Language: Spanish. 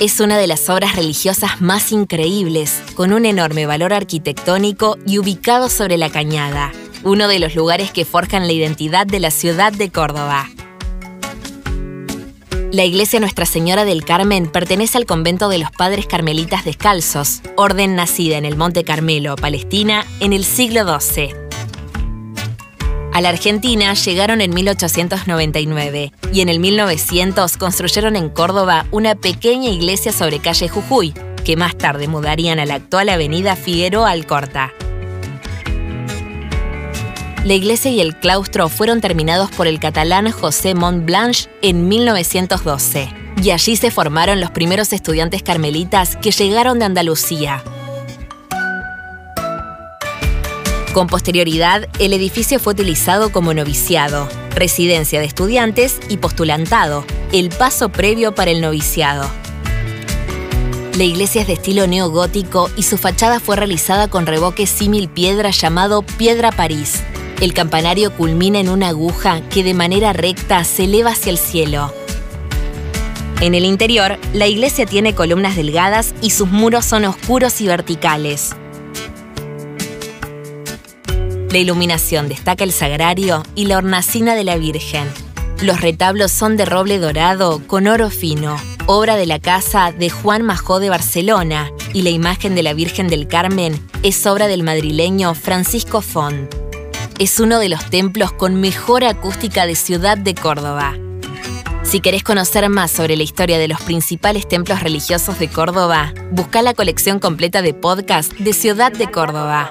Es una de las obras religiosas más increíbles, con un enorme valor arquitectónico y ubicado sobre la cañada, uno de los lugares que forjan la identidad de la ciudad de Córdoba. La iglesia Nuestra Señora del Carmen pertenece al convento de los Padres Carmelitas Descalzos, orden nacida en el Monte Carmelo, Palestina, en el siglo XII. A la Argentina llegaron en 1899 y en el 1900 construyeron en Córdoba una pequeña iglesia sobre calle Jujuy, que más tarde mudarían a la actual avenida Figueroa Alcorta. La iglesia y el claustro fueron terminados por el catalán José Montblanche en 1912, y allí se formaron los primeros estudiantes carmelitas que llegaron de Andalucía, Con posterioridad, el edificio fue utilizado como noviciado, residencia de estudiantes y postulantado, el paso previo para el noviciado. La iglesia es de estilo neogótico y su fachada fue realizada con revoque símil piedra llamado Piedra París. El campanario culmina en una aguja que de manera recta se eleva hacia el cielo. En el interior, la iglesia tiene columnas delgadas y sus muros son oscuros y verticales. La iluminación destaca el sagrario y la hornacina de la Virgen. Los retablos son de roble dorado con oro fino, obra de la casa de Juan Majó de Barcelona, y la imagen de la Virgen del Carmen es obra del madrileño Francisco Font. Es uno de los templos con mejor acústica de Ciudad de Córdoba. Si querés conocer más sobre la historia de los principales templos religiosos de Córdoba, busca la colección completa de podcast de Ciudad de Córdoba.